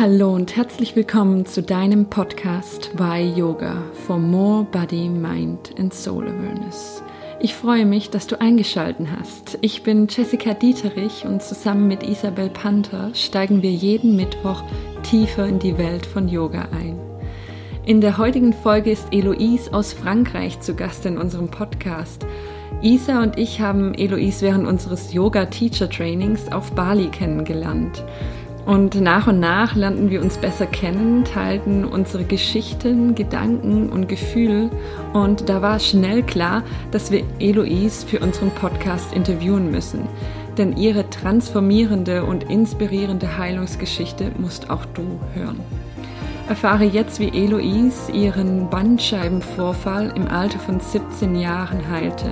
Hallo und herzlich willkommen zu deinem Podcast Why Yoga for More Body, Mind and Soul Awareness. Ich freue mich, dass du eingeschalten hast. Ich bin Jessica Dieterich und zusammen mit Isabel Panther steigen wir jeden Mittwoch tiefer in die Welt von Yoga ein. In der heutigen Folge ist Eloise aus Frankreich zu Gast in unserem Podcast. Isa und ich haben Eloise während unseres Yoga Teacher Trainings auf Bali kennengelernt. Und nach und nach lernten wir uns besser kennen, teilten unsere Geschichten, Gedanken und Gefühle. Und da war schnell klar, dass wir Eloise für unseren Podcast interviewen müssen. Denn ihre transformierende und inspirierende Heilungsgeschichte musst auch du hören. Erfahre jetzt, wie Eloise ihren Bandscheibenvorfall im Alter von 17 Jahren heilte.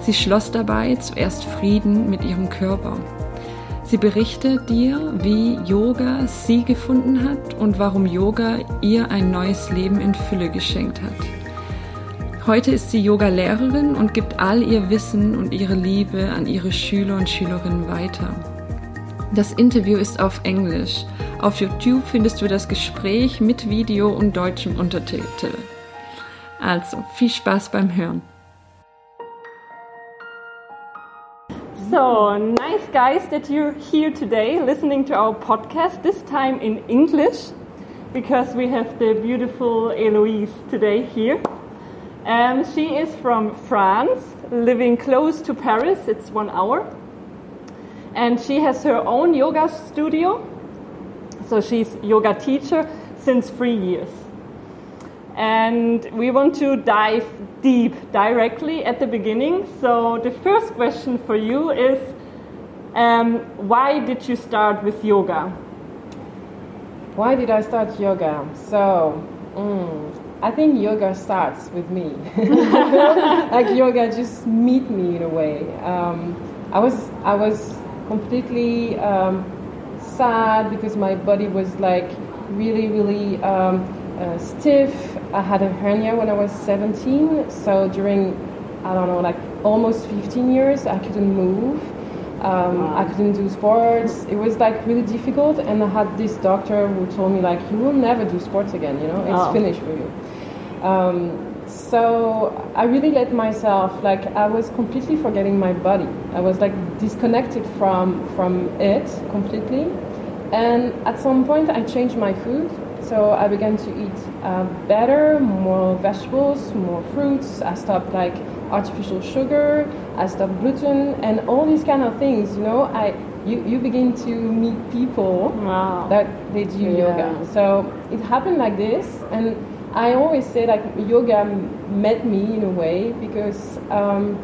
Sie schloss dabei zuerst Frieden mit ihrem Körper. Sie berichtet dir, wie Yoga sie gefunden hat und warum Yoga ihr ein neues Leben in Fülle geschenkt hat. Heute ist sie Yoga-Lehrerin und gibt all ihr Wissen und ihre Liebe an ihre Schüler und Schülerinnen weiter. Das Interview ist auf Englisch. Auf YouTube findest du das Gespräch mit Video und deutschem Untertitel. Also, viel Spaß beim Hören. So, nice guys that you're here today listening to our podcast, this time in English, because we have the beautiful Eloise today here. Um, she is from France, living close to Paris, it's one hour. And she has her own yoga studio, so she's yoga teacher since three years. And we want to dive deep directly at the beginning. So, the first question for you is um, why did you start with yoga? Why did I start yoga? So, mm, I think yoga starts with me. like yoga just meet me in a way. Um, I was I was completely um, sad because my body was like really really um, uh, stiff. I had a hernia when I was 17, so during, I don't know, like almost 15 years, I couldn't move. Um, I couldn't do sports. It was like really difficult, and I had this doctor who told me like, you will never do sports again. You know, it's Oh. finished for you. Um, so I really let myself like I was completely forgetting my body. I was like disconnected from from it completely. And at some point, I changed my food. So I began to eat uh, better, more vegetables, more fruits. I stopped like artificial sugar. I stopped gluten and all these kind of things. You know, I you, you begin to meet people Wow. that they do Yeah. yoga. So it happened like this, and I always say like yoga met me in a way because um,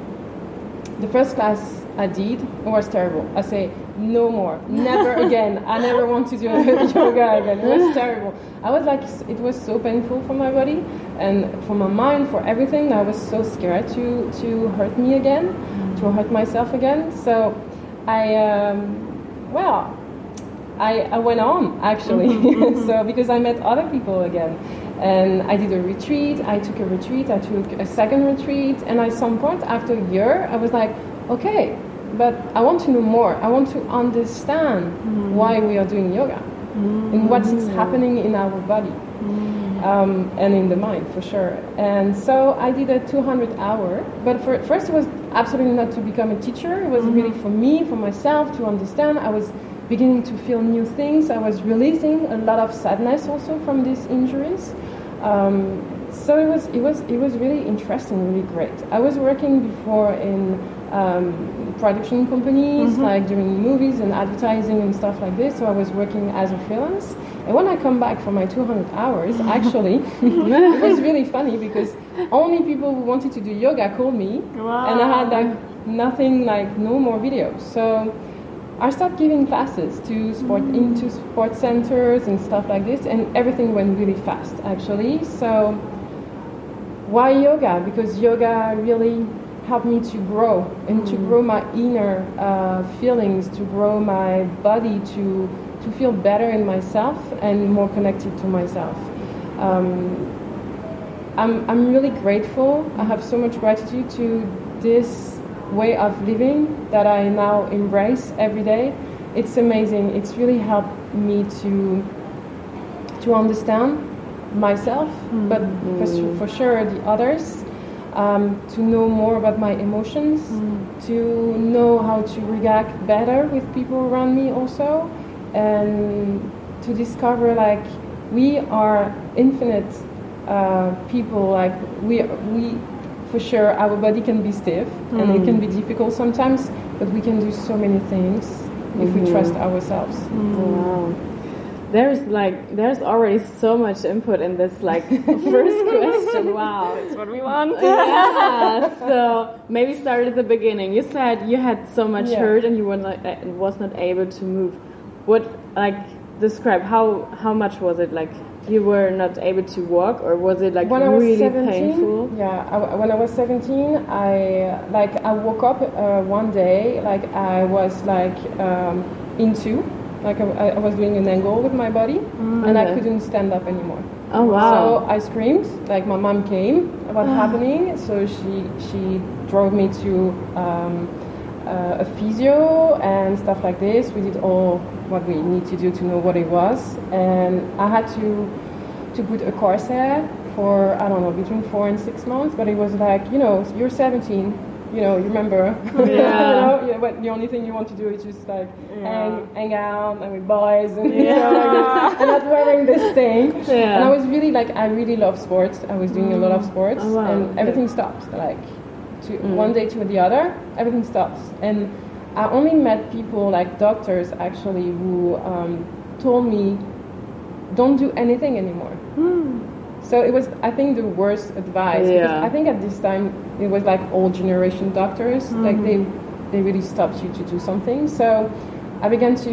the first class I did was terrible. I say no more, never again. I never want to do yoga again. It was terrible. I was like, it was so painful for my body and for my mind, for everything. I was so scared to to hurt me again, to hurt myself again. So I, um, well, I, I went on actually. so because I met other people again, and I did a retreat. I took a retreat. I took a second retreat, and at some point after a year, I was like, okay, but I want to know more. I want to understand why we are doing yoga and what's happening in our body. Um, and in the mind for sure. And so I did a 200 hour, but for, first it was absolutely not to become a teacher. It was really for me, for myself to understand. I was beginning to feel new things. I was releasing a lot of sadness also from these injuries. Um, so it was it was it was really interesting, really great. I was working before in um, production companies, like doing movies and advertising and stuff like this. So I was working as a freelance. And when I come back from my 200 hours, actually, it was really funny because only people who wanted to do yoga called me, and I had like nothing, like no more videos. So I started giving classes to sport into sports centers and stuff like this, and everything went really fast actually. So why yoga? Because yoga really helped me to grow and to grow my inner uh, feelings, to grow my body, to to feel better in myself and more connected to myself. Um, I'm, I'm really grateful. I have so much gratitude to this way of living that I now embrace every day. It's amazing. It's really helped me to to understand myself, but for, for sure the others. Um, to know more about my emotions, to know how to react better with people around me also, and to discover like we are infinite uh, people. Like we we for sure our body can be stiff and it can be difficult sometimes, but we can do so many things if we trust ourselves. Wow. There's like there's already so much input in this like first question. Wow. That's what we want. yeah. So maybe start at the beginning. You said you had so much Yeah. hurt and you were not was not able to move. What like describe how how much was it like? You were not able to walk, or was it like when really 17, painful? yeah, I, when I was 17, I like I woke up uh, one day like I was like um, into like I, I was doing an angle with my body and I couldn't stand up anymore. Oh wow. So I screamed. Like my mom came. What's happening? So she she drove me to um, uh, a physio and stuff like this. We did all what we need to do to know what it was, and I had to to put a corset for I don't know between four and six months. But it was like you know you're 17. You know, you remember. you know, yeah, but the only thing you want to do is just like hang, hang out and with boys and you know, like and not wearing this thing. Yeah. And I was really like I really love sports. I was doing a lot of mm. sports, Oh, wow. and everything stopped. Like to mm. one day to the other, everything stops. And I only met people like doctors actually who um, told me, "Don't do anything anymore." Hmm. So it was, I think, the worst advice. Because Yeah. I think at this time it was like old generation doctors, like they mm-hmm. they really stopped you to do something. So I began to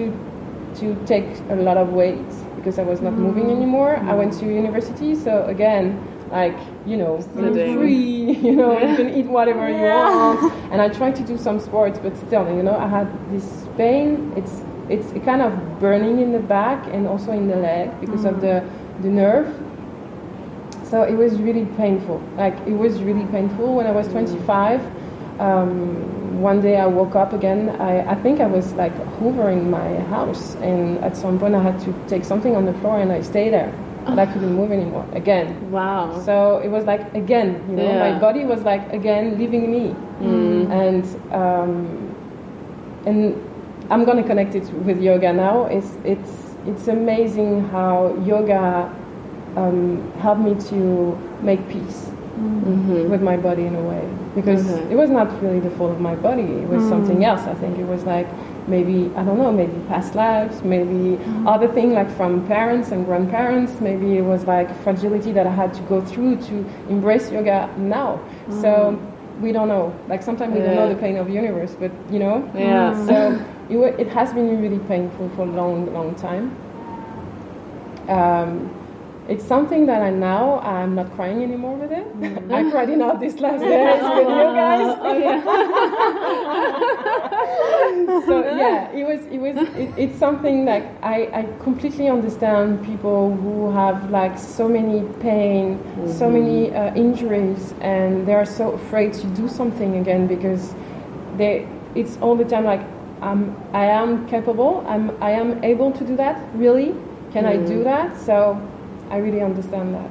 to take a lot of weight because I was not mm-hmm. moving anymore. I went to mm-hmm. university, so again, like you know, Sitting. free, you know, you can eat whatever you want. And I tried to do some sports, but still, you know, I had this pain. It's it's kind of burning in the back and also in the leg because of mm. the the nerve. So it was really painful. Like it was really painful when I was 25. Um, one day I woke up again. I, I think I was like hoovering my house, and at some point I had to take something on the floor, and I stayed there, and I couldn't move anymore again. wow. So it was like again, you know, Yeah. my body was like again leaving me, and um, and I'm gonna connect it with yoga now. It's it's it's amazing how yoga um, helped me to make peace mm-hmm. with my body in a way because Okay. it was not really the fault of my body. It was something mm. else. I think it was like maybe I don't know, maybe past lives, maybe mm. other thing like from parents and grandparents. Maybe it was like fragility that I had to go through to embrace yoga now. So mm. we don't know. Like sometimes we don't know the pain of the universe, but you know. Yeah. So it, it has been really painful for a long, long time. Um, it's something that I now I'm not crying anymore with it. Mm. I cried enough these last days with you oh, guys. Oh, so yeah, it was it was it, it's something like I, I completely understand people who have like so many pain, so mm-hmm. many uh, injuries, and they are so afraid to do something again because they it's all the time like I'm I am capable. I'm I am able to do that. Really, can I do mm-hmm. that? So I really understand that.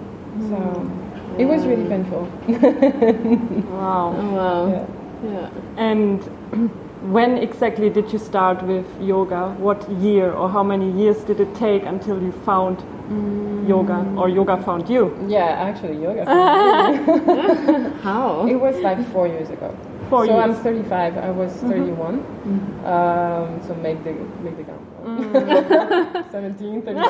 So mm. it was really painful. Wow. Oh, wow. Yeah. Yeah. And when exactly did you start with yoga? What year or how many years did it take until you found mm. yoga or yoga found you? Yeah, actually, yoga. How? it was like four years ago. Four so I'm 35. I was mm-hmm. 31. Mm-hmm. Um, so make the make the count. 17, 31.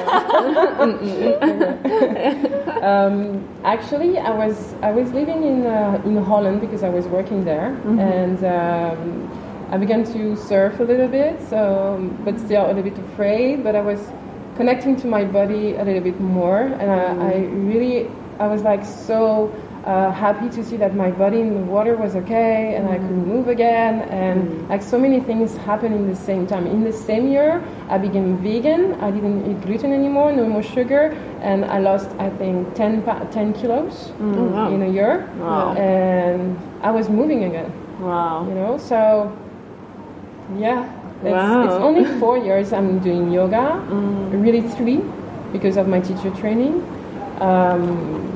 um, actually, I was I was living in uh, in Holland because I was working there, and um, I began to surf a little bit. So, but still a little bit afraid. But I was connecting to my body a little bit more, and I, I really I was like so uh, happy to see that my body in the water was okay and I could move again and like so many things happened in the same time. In the same year, I became vegan. I didn't eat gluten anymore, no more sugar, and I lost I think 10, pa- 10 kilos wow. in a year. Wow. And I was moving again, Wow. you know. So yeah, it's, Wow. it's only four years I'm doing yoga, really three because of my teacher training. Um,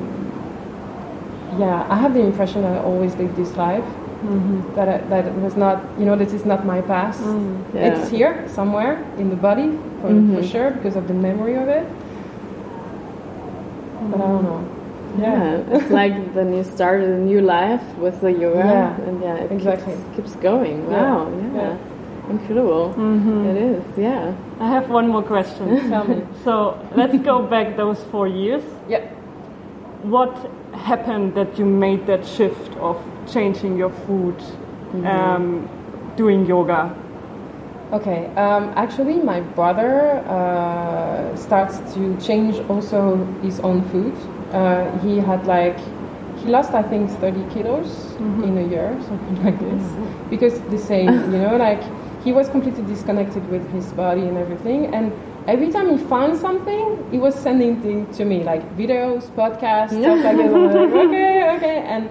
yeah, I have the impression that I always live this life. Mm-hmm. That I, that it was not, you know, this is not my past. Mm, yeah. It's here somewhere in the body for, for mm-hmm. sure because of the memory of it. But I don't know. Mm. Yeah, it's like then you started a new life with the yoga, Yeah, and yeah, it exactly. keeps, keeps going. Wow, yeah, yeah. incredible. Mm-hmm. It is, yeah. I have one more question. Tell me. so let's go back those four years. Yeah. What happened that you made that shift of changing your food, um, doing yoga? Okay. Um, actually, my brother uh, starts to change also his own food. Uh, he had like he lost I think 30 kilos in a year, something like this, because the same, you know, like he was completely disconnected with his body and everything, and. Every time he found something, he was sending things to me, like videos, podcasts, stuff like that. I'm like, okay, okay, and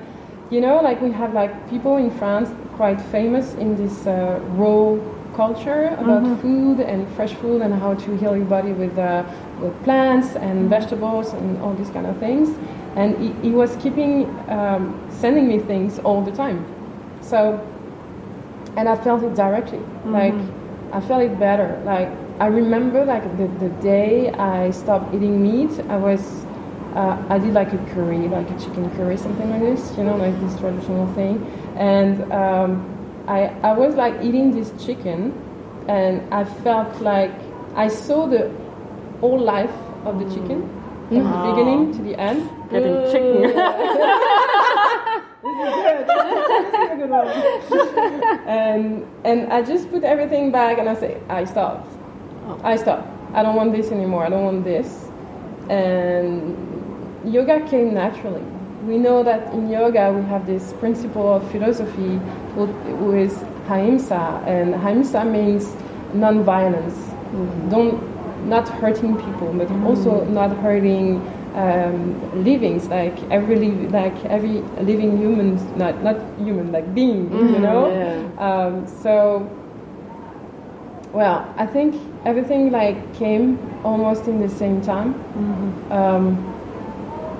you know, like we have like people in France quite famous in this uh, raw culture about food and fresh food and how to heal your body with uh, with plants and vegetables and all these kind of things. And he, he was keeping um, sending me things all the time. So, and I felt it directly. Like I felt it better. Like I remember, like the, the day I stopped eating meat, I was uh, I did like a curry, like a chicken curry, something like this, you know, like this traditional thing. And um, I, I was like eating this chicken, and I felt like I saw the whole life of the chicken from the beginning to the end. Getting chicken. and and I just put everything back and I say I stopped. I stopped. I don't want this anymore. I don't want this. And yoga came naturally. We know that in yoga we have this principle of philosophy with ahimsa, and ahimsa means non-violence. Don't not hurting people, but also not hurting um, livings like every li- like every living human, not not human, like being, you know. yeah. Um, so, well, I think everything like came almost in the same time. Um,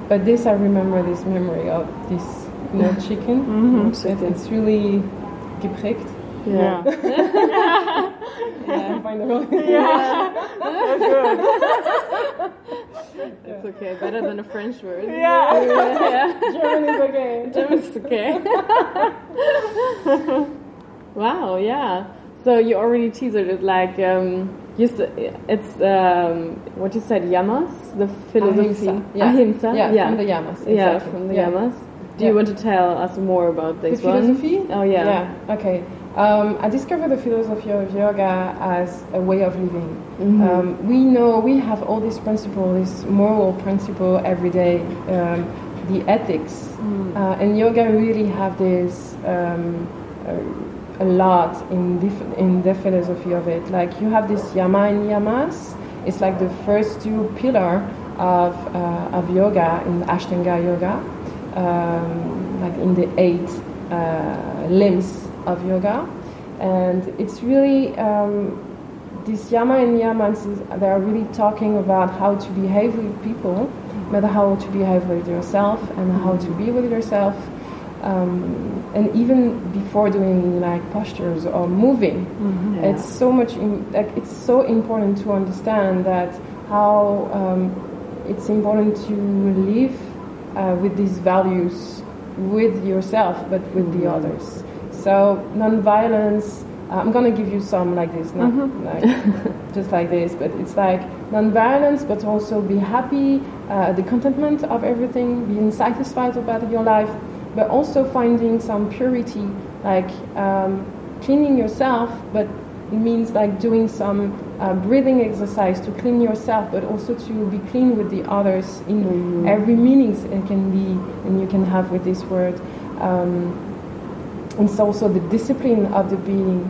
but this, I remember this memory of this, you know, chicken. It- it's really geprägt. Yeah. Yeah, I find it really. It's okay. Better than a French word. Yeah. yeah. German is okay. German is okay. wow, yeah. So you already teased it, like um, you it's um, what you said, yamas, the philosophy. Ahimsa. Yeah. Ahimsa, Yeah, yeah, from the yamas. yeah, from the Yeah. yamas. Do you want to tell us more about The this one? philosophy? Oh yeah. Yeah, okay. Um, I discovered the philosophy of yoga as a way of living. Mm-hmm. Um, we know we have all these principles, this moral principle every day, um, the ethics, Mm. uh, and yoga really have this um, a, lot in the, in the philosophy of it. Like you have this yama and niyamas. It's like the first two pillar of uh, of yoga in Ashtanga yoga, um, like in the eight uh, limbs of yoga, and it's really um, these yama and niyamas. They are really talking about how to behave with people, but how to behave with yourself and how to be with yourself. Um, and even before doing like postures or moving, Yeah. it's so much in, like it's so important to understand that how um, it's important to live uh, with these values with yourself but with the others. So non-violence uh, i'm going to give you some like this not like just like this but it's like non-violence but also be happy uh, the contentment of everything being satisfied about your life but also finding some purity like um, cleaning yourself but it means like doing some uh, breathing exercise to clean yourself, but also to be clean with the others in every meanings it can be, and you can have with this word. Um, it's also the discipline of the being.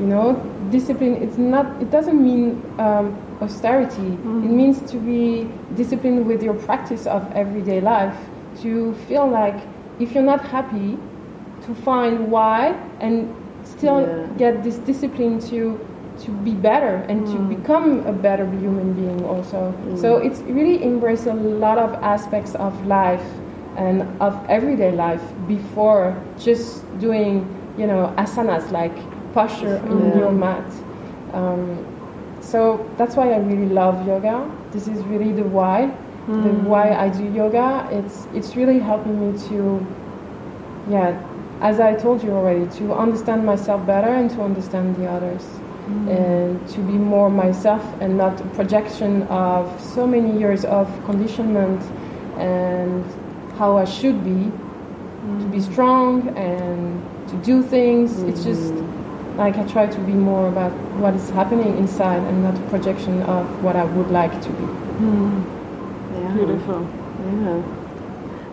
You know, discipline. It's not. It doesn't mean um, austerity. It means to be disciplined with your practice of everyday life. To feel like if you're not happy, to find why and still Yeah. get this discipline to to be better and to become a better human being also. So it's really embrace a lot of aspects of life and of everyday life before just doing, you know, asanas like posture in your mat. Um, so that's why I really love yoga. This is really the why, the mm. why I do yoga. It's it's really helping me to, yeah, as I told you already, to understand myself better and to understand the others, mm. and to be more myself and not a projection of so many years of conditionment and how I should be, to be mm. strong and to do things. It's just like I try to be more about what is happening inside and not a projection of what I would like to be. Yeah. Beautiful. Yeah.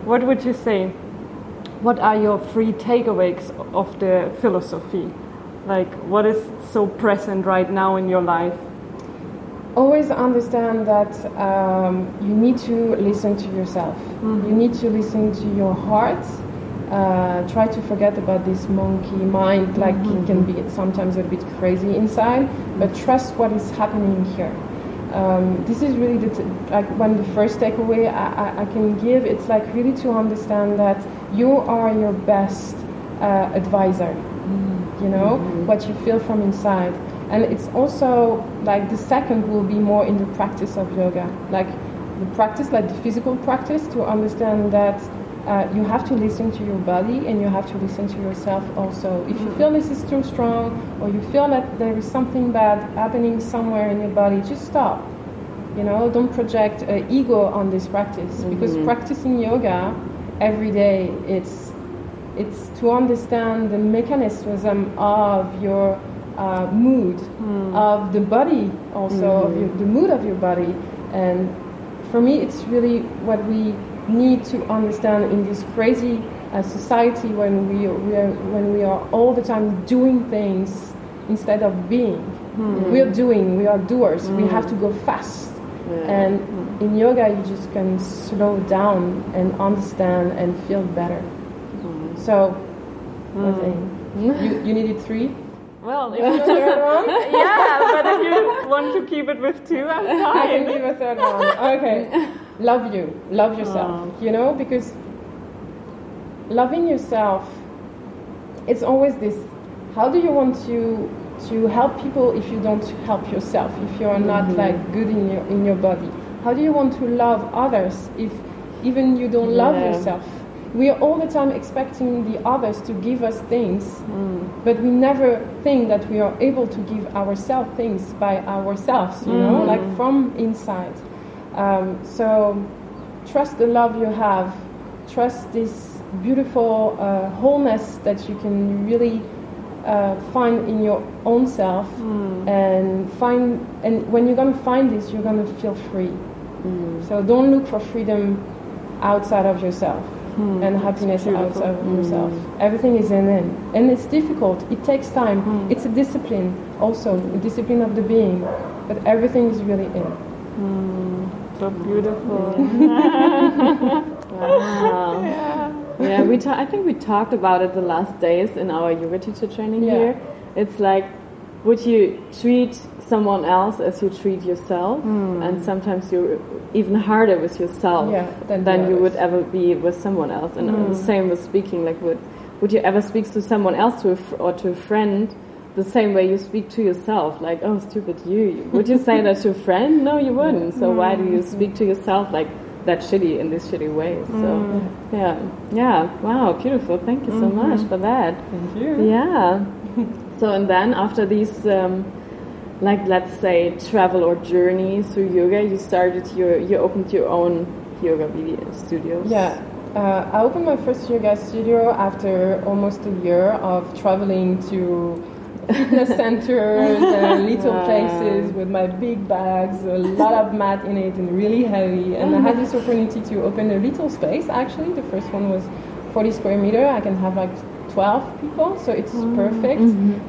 What would you say? What are your three takeaways of the philosophy? Like, what is so present right now in your life? Always understand that um, you need to listen to yourself. You need to listen to your heart. Uh, try to forget about this monkey mind, like it can be sometimes a bit crazy inside, but trust what is happening here. Um, this is really the t- like when the first takeaway I, I, I can give. It's like really to understand that you are your best uh, advisor. You know what you feel from inside, and it's also like the second will be more in the practice of yoga, like the practice, like the physical practice, to understand that uh, you have to listen to your body and you have to listen to yourself also. If you feel this is too strong or you feel that there is something bad happening somewhere in your body, just stop. You know, don't project uh, ego on this practice because practicing yoga every day, it's it's to understand the mechanism of your uh, mood, of the body, also of your, the mood of your body, and for me, it's really what we need to understand in this crazy uh, society when we, we are, when we are all the time doing things instead of being. Hmm. We are doing, we are doers. We hmm. have to go fast. And hmm. in yoga, you just can slow down and understand and feel better. So, I think you, you needed three. Well, if You want the third one? yeah, but if you want to keep it with two, I'm I can fine. give a third one. Okay. Love you. Love yourself. Oh. You know, because loving yourself, it's always this how do you want to to help people if you don't help yourself, if you're not mm-hmm. like good in your in your body? How do you want to love others if even you don't love Yeah. yourself? We are all the time expecting the others to give us things, mm. but we never think that we are able to give ourselves things by ourselves, you know, mm. like from inside. Um, so trust the love you have, trust this beautiful uh, wholeness that you can really uh, find in your own self, and find. And when you're gonna find this, you're gonna feel free. So don't look for freedom outside of yourself and happiness outside of yourself. Everything is in it, and it's difficult. It takes time. It's a discipline, also a discipline of the being, but everything is really in. So beautiful. Wow. Yeah. Yeah, we. Ta- I think we talked about it the last days in our yoga teacher training Yeah. here. It's like, would you treat someone else as you treat yourself? Hmm. And sometimes you're even harder with yourself. Yeah, than you would. Ever be with someone else. And the same with speaking. Like, would would you ever speak to someone else to or to a friend? The same way you speak to yourself, like, oh, stupid you. Would you say that to a friend? No, you wouldn't. So why do you speak to yourself like that shitty in this shitty way? So, yeah, yeah, wow, beautiful. Thank you so much for that. Thank you. Yeah. so and then after these, um, like let's say travel or journey through yoga, you started your, you opened your own yoga video studios. Yeah, uh, I opened my first yoga studio after almost a year of traveling to fitness centers and little places with my big bags, a lot of mat in it, and really heavy. And I had this opportunity to open a little space. Actually, the first one was 40 square meter. I can have like 12 people, so it's perfect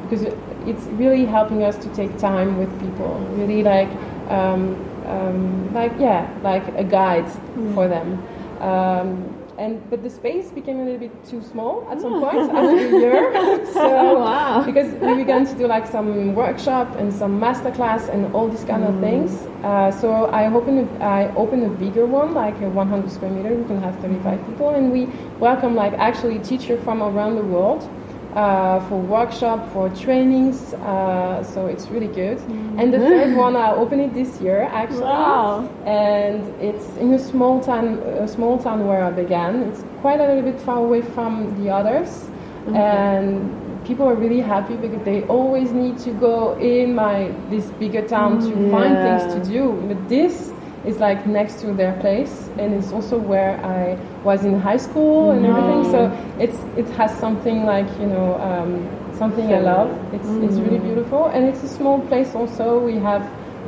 because it's really helping us to take time with people. Really like, um, um, like yeah, like a guide for them. Um, and but the space became a little bit too small at some point after a year. so Wow. because we began to do like some workshop and some masterclass and all these kind of things. Uh, so I opened a, I opened a bigger one, like a 100 square meter. We can have 35 people, and we welcome like actually teachers from around the world. Uh, for workshop, for trainings, uh, so it's really good. And the third one, I opened it this year actually Wow. and it's in a small town, a small town where I began. It's quite a little bit far away from the others, and people are really happy because they always need to go in my this bigger town to find things to do. But this is like next to their place, and it's also where I was in high school and everything. So it's it has something like you know. Um, Something I love. It's it's really beautiful, and it's a small place. Also, we have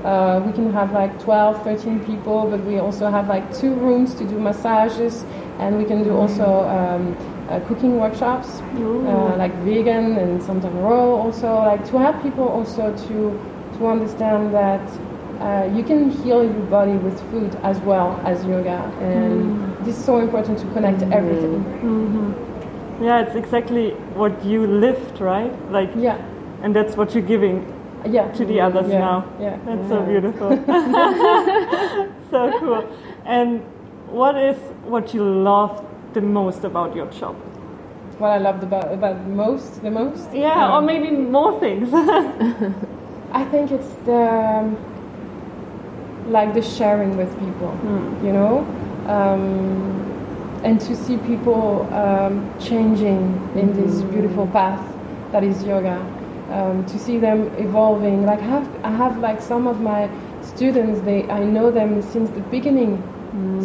uh, we can have like 12, 13 people, but we also have like two rooms to do massages, and we can do also um, uh, cooking workshops, uh, like vegan and sometimes raw. Also, like to have people also to to understand that uh, you can heal your body with food as well as yoga, and this is so important to connect everything. Yeah, it's exactly what you lived, right? Like, Yeah, and that's what you're giving yeah. to the others yeah, now. Yeah. That's so beautiful. so cool. And what is what you love the most about your job? What I loved about about most, the most. Yeah, um, or maybe more things. I think it's the um, like the sharing with people, you know, um, and to see people um, changing in this beautiful path that is yoga. Um, to see them evolving, like I have, I have like some of my students. They, I know them since the beginning,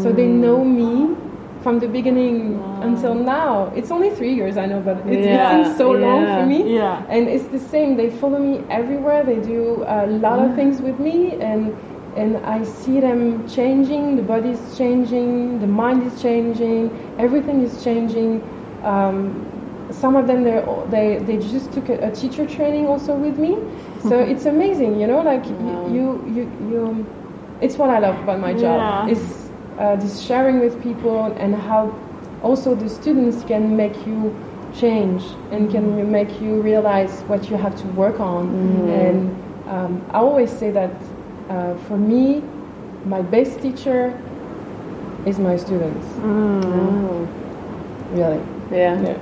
so they know me from the beginning until now. It's only three years, I know, but it, Yeah, it seems so long for me. Yeah. And it's the same. They follow me everywhere. They do a lot of things with me, and and I see them changing. The body is changing. The mind is changing. Everything is changing. Um, some of them they they they just took a, a teacher training also with me. So it's amazing, you know. Like y- you you you. It's what I love about my job. Yeah. Is uh, this sharing with people and how also the students can make you change and can make you realize what you have to work on. And um, I always say that uh, for me, my best teacher is my students. Oh, Really. yeah. Yeah.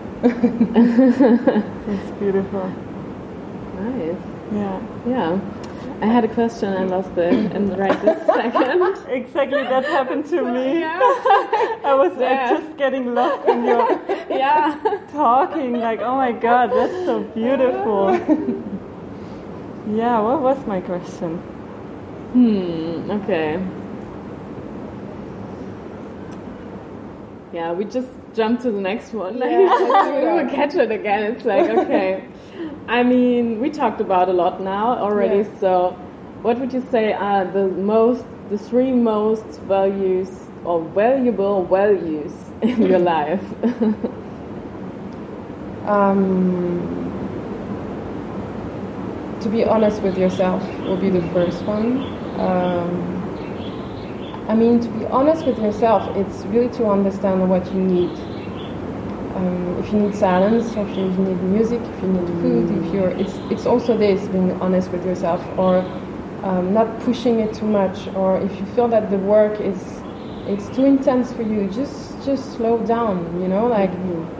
It's beautiful. Nice. Yeah. Yeah. I had a question. I lost it in right this second. Exactly, that happened to me. Yeah. I was Yeah. just getting lost in your yeah. talking. Like, oh my god, that's so beautiful. Yeah, what was my question? Hmm. Okay. Yeah, we just jumped to the next one. Like, we will catch it again. It's like okay. I mean, we talked about a lot now already. Yeah. So, what would you say are the most, the three most values or valuable values in your life? Um, to be honest with yourself will be the first one. Um, I mean, to be honest with yourself, it's really to understand what you need. Um, if you need silence, if you need music, if you need food, if you're, it's it's also this being honest with yourself, or um, not pushing it too much, or if you feel that the work is it's too intense for you, just just slow down. You know, like.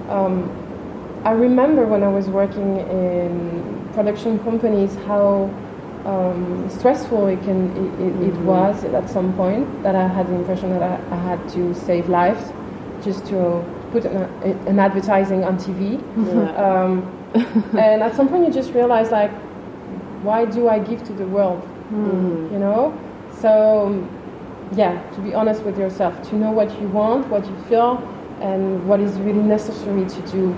Um, I remember when I was working in production companies how um, stressful it can it, it, it was at some point that I had the impression that I, I had to save lives just to put an, an advertising on TV. Um, and at some point you just realize like, why do I give to the world? You know. So yeah, to be honest with yourself, to know what you want, what you feel, and what is really necessary to do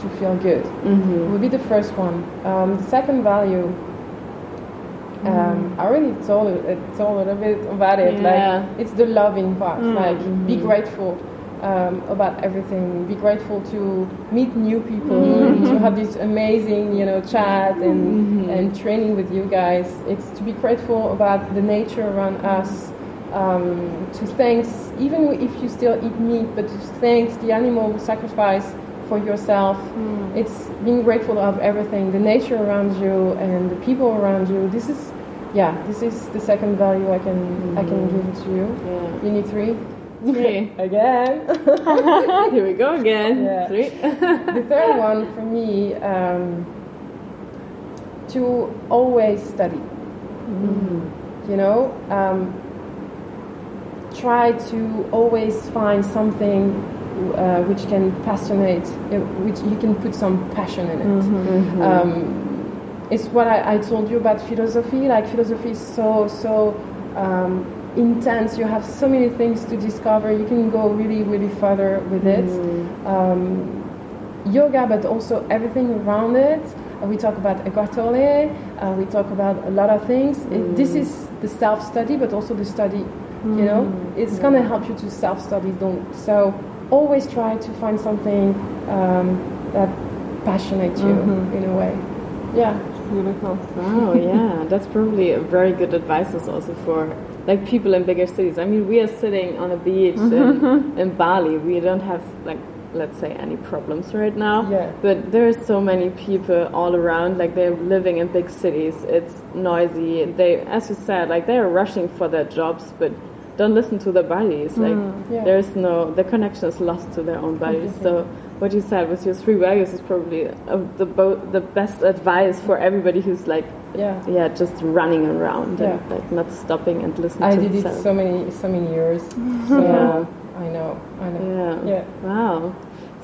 to feel good would be the first one. Um, the second value, um, I already told it, told a little bit about it. Yeah. Like it's the loving part. Like be grateful um, about everything. Be grateful to meet new people, to have this amazing, you know, chat and and training with you guys. It's to be grateful about the nature around us. um, to thanks, even if you still eat meat, but to thanks the animal sacrifice for yourself. Hmm. It's being grateful of everything, the nature around you and the people around you. This is, yeah, this is the second value I can I can give to you. Yeah. You need three. Three. Again. Here we go again. Yeah. Three. the third one for me um, to always study. You know, um, try to always find something uh, which can passionate, uh, which you can put some passion in it. Um, it's what I, I told you about philosophy. Like philosophy is so so um, intense. You have so many things to discover. You can go really really further with it. Um, yoga, but also everything around it. Uh, we talk about Eckhart Tolle. Uh, we talk about a lot of things. It, this is the self-study, but also the study. You know, it's gonna help you to self-study. Don't so always try to find something um, that passionates you in a way. Yeah. Beautiful. Oh yeah, that's probably a very good advice also for like people in bigger cities. I mean, we are sitting on a beach in, in Bali. We don't have like let's say any problems right now. Yeah. But there are so many people all around. Like they're living in big cities. It's noisy. They, as you said, like they are rushing for their jobs, but don't listen to their bodies. Like Yeah. there's no the connection is lost to their own bodies. So what you said with your three values is probably uh, the bo- the best advice for everybody who's like Yeah. yeah just running around Yeah. and like not stopping and listening I did it so many so many years. So Yeah. I know. I know. Yeah. Yeah. Wow.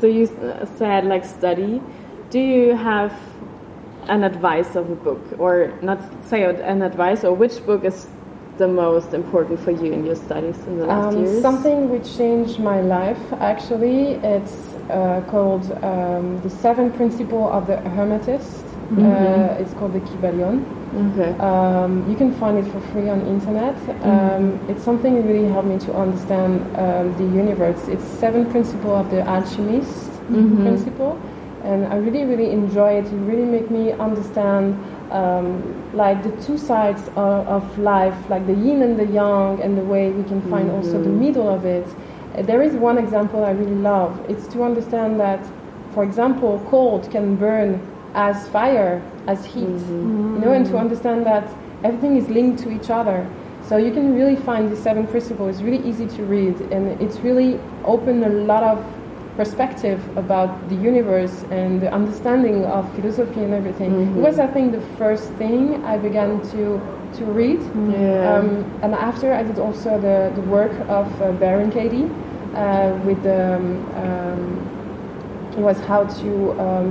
So you uh, said like study. Do you have an advice of a book, or not say an advice, or which book is the most important for you in your studies in the last Um, years? something which changed my life actually. It's uh, called um, the Seven Principle of the Hermetist. Mm-hmm. Uh, it's called the Kybalion. Okay. Um, you can find it for free on internet. Um, it's something that really helped me to understand um, the universe. It's seven principle of the alchemist principle, and I really really enjoy it. It really make me understand um, like the two sides of, of life, like the yin and the yang, and the way we can find also the middle of it. There is one example I really love. It's to understand that, for example, cold can burn as fire, as heat, you know, and to understand that everything is linked to each other. So you can really find the seven principles. It's really easy to read, and it's really opened a lot of perspective about the universe and the understanding of philosophy and everything. It was, I think, the first thing I began to to read. Yeah. Um, and after I did also the, the work of uh, Byron Katie uh, with the um, um, it was how to um,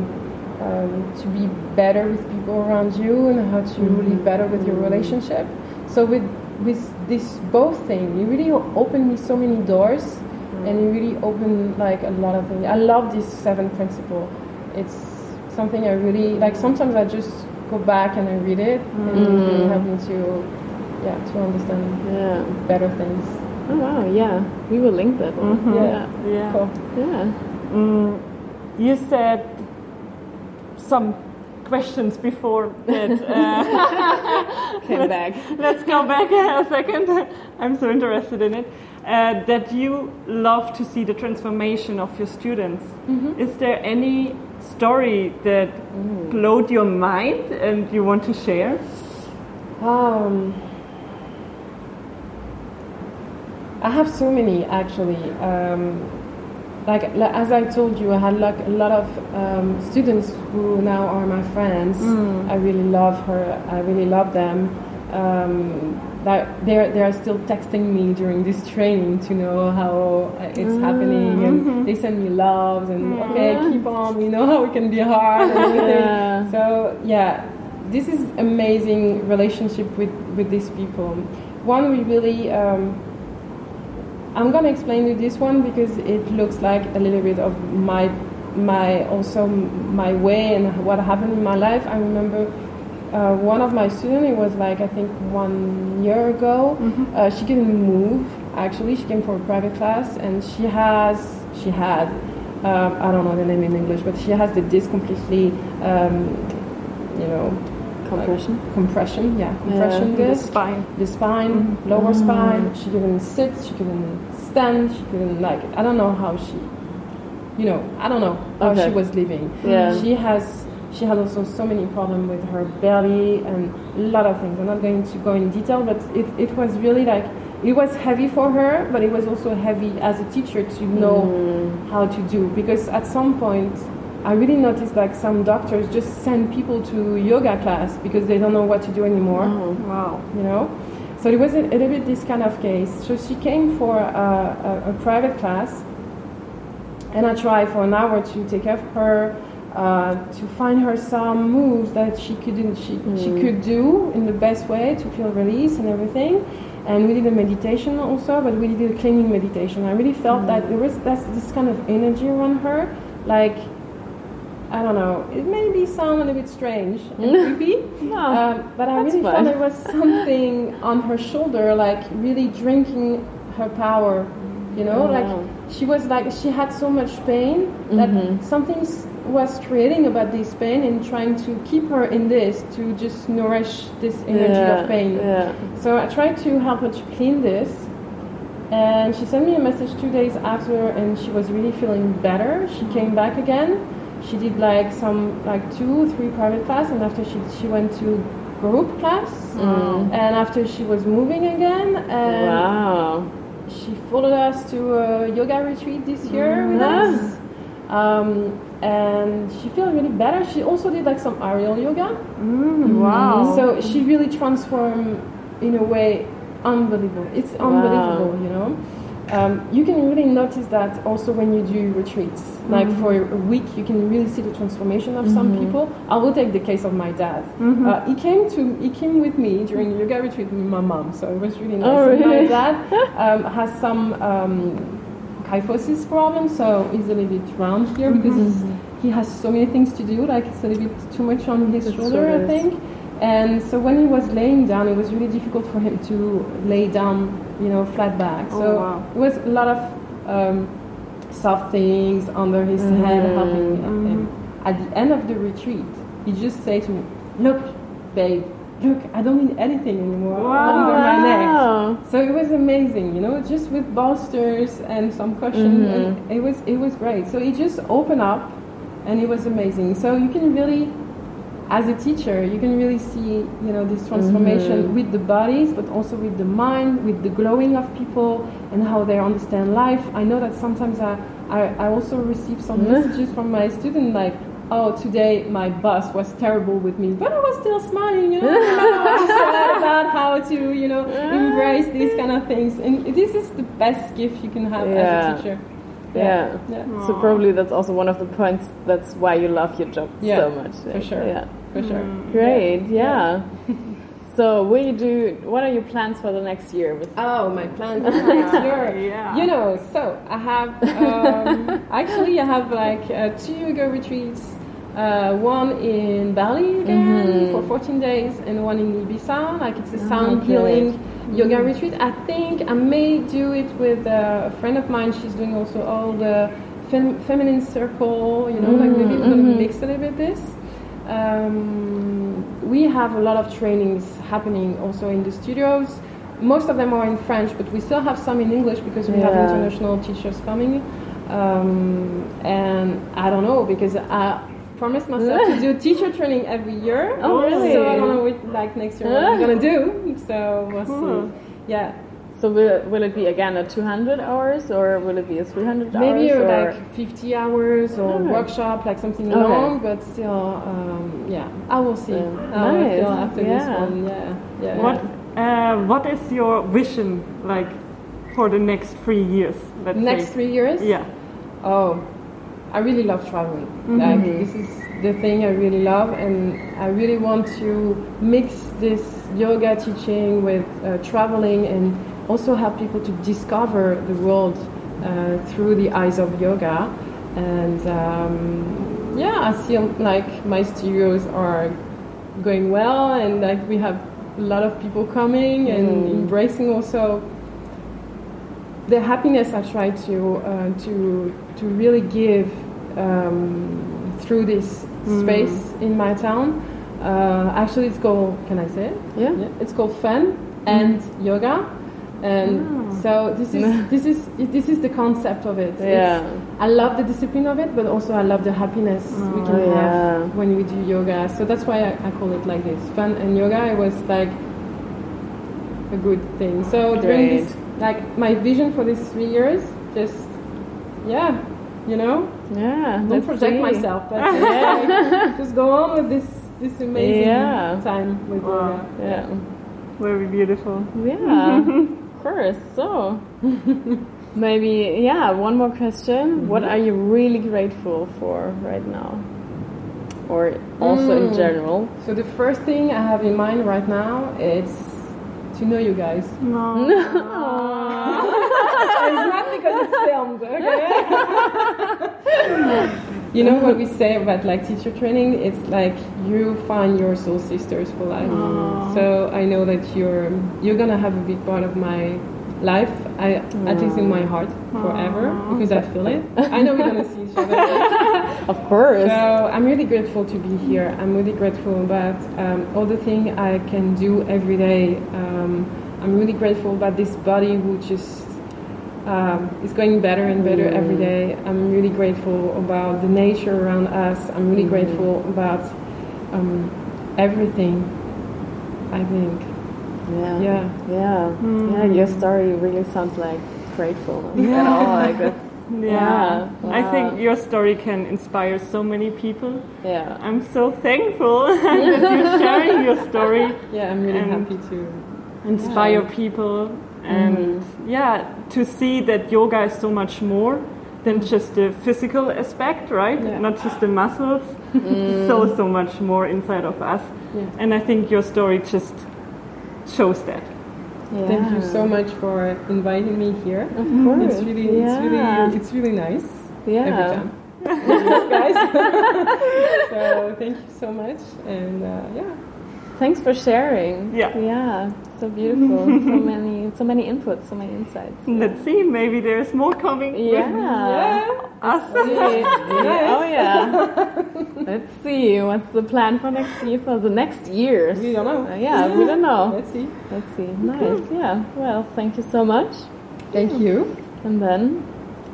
um, to be better with people around you and how to live better with your relationship. So with with this both thing, you really opened me so many doors, and you really opened like a lot of things. I love this seven principle. It's something I really like. Sometimes I just go back and I read it, and it really helped me to yeah to understand yeah. better things. Oh wow. Yeah. We will link that one. Yeah. Yeah. Cool. Yeah. Mm, you said some questions before that. Uh, Came back. let's go back a second. I'm so interested in it. Uh, that you love to see the transformation of your students. Is there any story that blowed your mind and you want to share? Um, I have so many actually. Um, like, like as I told you, I had like a lot of um, students who now are my friends. I really love her. I really love them. Um, that they're they are still texting me during this training to know how uh, it's happening, and they send me loves and okay, keep on. We know how it can be hard and everything. Yeah. So yeah, this is amazing relationship with with these people. One we really. Um, I'm gonna explain you this one because it looks like a little bit of my my also my way and what happened in my life. I remember uh, one of my students. It was like I think one year ago. Uh, she couldn't move. Actually, she came for a private class and she has she had um, I don't know the name in English, but she has the disc completely um, you know Compression. compression, yeah, compression The disc, spine. the spine, lower spine. She couldn't sit, she couldn't stand, she couldn't like. I don't know how she, you know, I don't know how Okay. she was living. Yeah. She has. She had also so many problems with her belly and a lot of things. I'm not going to go in detail, but it, it was really like it was heavy for her, but it was also heavy as a teacher to know Mm. how to do because at some point I really noticed like some doctors just send people to yoga class because they don't know what to do anymore Oh. Wow. you know. So it was a, a little bit this kind of case. So she came for a, a, a private class, and I tried for an hour to take care of her, uh, to find her some moves that she couldn't she, she could do in the best way to feel release and everything. And we did a meditation also, but we did a cleaning meditation. I really felt that there was that's this kind of energy around her, like. I don't know. It may be sound a little bit strange and creepy, No, um, but I really felt there was something on her shoulder, like really drinking her power. You know, Oh, like wow. she was like she had so much pain that Mm-hmm. something s- was creating about this pain and trying to keep her in this to just nourish this energy yeah. of pain. Yeah. So I tried to help her to clean this. And she sent me a message two days after, and she was really feeling better. She came back again. She did like some, like two, three private class, and after she she went to group class, and after she was moving again, and Wow. she followed us to a yoga retreat this year with us. Um, and she felt really better. She also did like some aerial yoga. Mm, wow. So she really transformed in a way unbelievable. It's unbelievable, you know. Um, you can really notice that also when you do retreats. Like for a week, you can really see the transformation of some people. I will take the case of my dad. Uh, he came to he came with me during yoga retreat with my mom, so it was really nice. Oh, really? My dad um, has some um, kyphosis problem, so he's a little bit round here mm-hmm. because he's, he has so many things to do. Like it's a little bit too much on his shoulder, I think. And so when he was laying down, it was really difficult for him to lay down, you know, flat back. Oh, so wow. it was a lot of um, soft things under his mm-hmm. head helping him. Mm-hmm. At the end of the retreat, he just said to me, "Look, babe, look, I don't need anything anymore Wow. under my neck." So it was amazing, you know, just with bolsters and some cushion. and mm-hmm. It was it was great. So it just opened up, and it was amazing. So you can really, as a teacher, you can really see, you know, this transformation mm-hmm. with the bodies, but also with the mind, with the glowing of people, and how they understand life. I know that sometimes I I, I also receive some messages from my student like. Oh, today my boss was terrible with me, but I was still smiling, you know. I was sad about how to, you know, embrace these kind of things. And this is the best gift you can have as a teacher. Yeah. Yeah. So probably that's also one of the points. That's why you love your job Yeah, so much. for sure. Yeah. For sure. Mm. Great. Yeah. so will you do? What are your plans for the next year? With Oh, my plans for next year. Yeah. You know, so I have um, actually I have like uh, two yoga retreats. Uh, one in Bali again for 14 days, and one in Ibiza. Like it's a sound great. healing yoga retreat. I think I may do it with uh, a friend of mine. She's doing also all the fem- feminine circle. You know, like maybe we're gonna mix a little bit this. Um, we have a lot of trainings happening also in the studios. Most of them are in French, but we still have some in English because we have international teachers coming. Um, and I don't know because I promised myself to do teacher training every year. Oh, really? So I don't know what like next year what I'm gonna do. So we'll Cool. see. Yeah, so will will it be again a 200 hours or will it be a 300 maybe hours? or? like 50 hours or Okay. workshop, like something Okay. long, but still, um, yeah, I will see Yeah. how I feel Nice. after this Yeah. one. Yeah, yeah. What uh, What is your vision like for the next three years? Let's Next say. three years? Yeah. Oh, I really love traveling. Like this is the thing I really love, and I really want to mix this yoga teaching with uh, traveling, and also help people to discover the world uh, through the eyes of yoga. And um, yeah, I feel like my studios are going well, and like we have a lot of people coming and embracing also the happiness I try to uh, to to really give um, through this space in my town. Uh, actually, it's called. Can I say it? Yeah. It's called fun and yoga, and Ah. so this is this is this is the concept of it. It's- Yeah. I love the discipline of it, but also I love the happiness we can Oh, have when we do yoga. So that's why I, I call it like this. Fun and yoga. It was like a good thing. So during Great. this, like my vision for these three years, just yeah, you know, Yeah. don't let's project see. myself, but just, like, just go on with this this amazing Yeah. time with Wow. yoga. Yeah. Very beautiful. Yeah. course. So maybe yeah. One more question. What are you really grateful for right now? Or also in Mm. general? So the first thing I have in mind right now is to know you guys. No. it's not because it's filmed, okay? You know what we say about like teacher training? It's like you find your soul sisters for life. So I know that you're you're gonna have a big part of my life. I at least in my heart forever because I feel it. I know we're gonna see each other. Of course. So I'm really grateful to be here. I'm really grateful about um, all the things I can do every day. Um, I'm really grateful about this body which just um, is going better and better every day. I'm really grateful about the nature around us. I'm really grateful about um, everything. I think. Yeah. Yeah. Yeah. Yeah. Your story really sounds like grateful. At all. Like that's, Yeah. Yeah. I think your story can inspire so many people. yeah. I'm so thankful that you're sharing your story, Yeah, I'm really happy to. inspire people, and yeah, to see that yoga is so much more than just the physical aspect, right? Yeah. Not just the muscles. so so much more inside of us, Yeah. and I think your story just shows that. yeah. Thank you so much for inviting me here. Of course. It's really, it's really, it's really nice. Yeah. every time. guys. so thank you so much, and uh, yeah, Thanks for sharing. Yeah. Yeah. So beautiful. so many so many inputs, so many insights. Let's see, maybe there's more coming. with Yeah. us. See. Oh yeah. Let's see. What's the plan for next year? For the next year? we don't know. Uh, yeah, we don't know. Let's see. Let's see. Nice. Yeah. Well, thank you so much. Thank you. And then,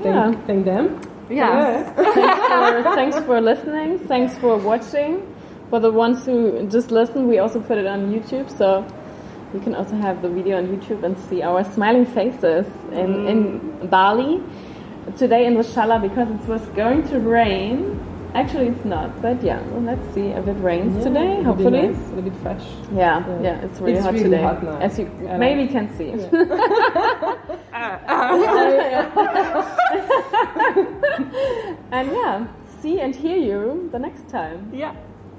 Thank, yeah. thank them. Yeah. thanks, for, thanks for listening. Thanks for watching. For the ones who just listen, we also put it on YouTube, so you can also have the video on YouTube and see our smiling faces in, in mm. Bali today in the Shala because it was going to rain. Actually, it's not, but yeah, well, let's see if it rains today. It'll be Hopefully, nice, a little bit fresh. yeah, Yeah. yeah, it's really It's hot really today, hot now. as you I maybe like- can see. and yeah, see and hear you the next time. Yeah.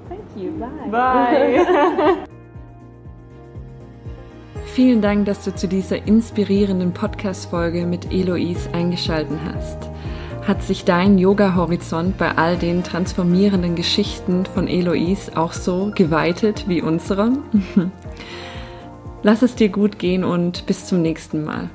Thank you. Bye. Bye. Vielen Dank, dass du zu dieser inspirierenden Podcast-Folge mit Eloise eingeschalten hast. Hat sich dein Yoga-Horizont bei all den transformierenden Geschichten von Eloise auch so geweitet wie unsere? Lass es dir gut gehen und bis zum nächsten Mal.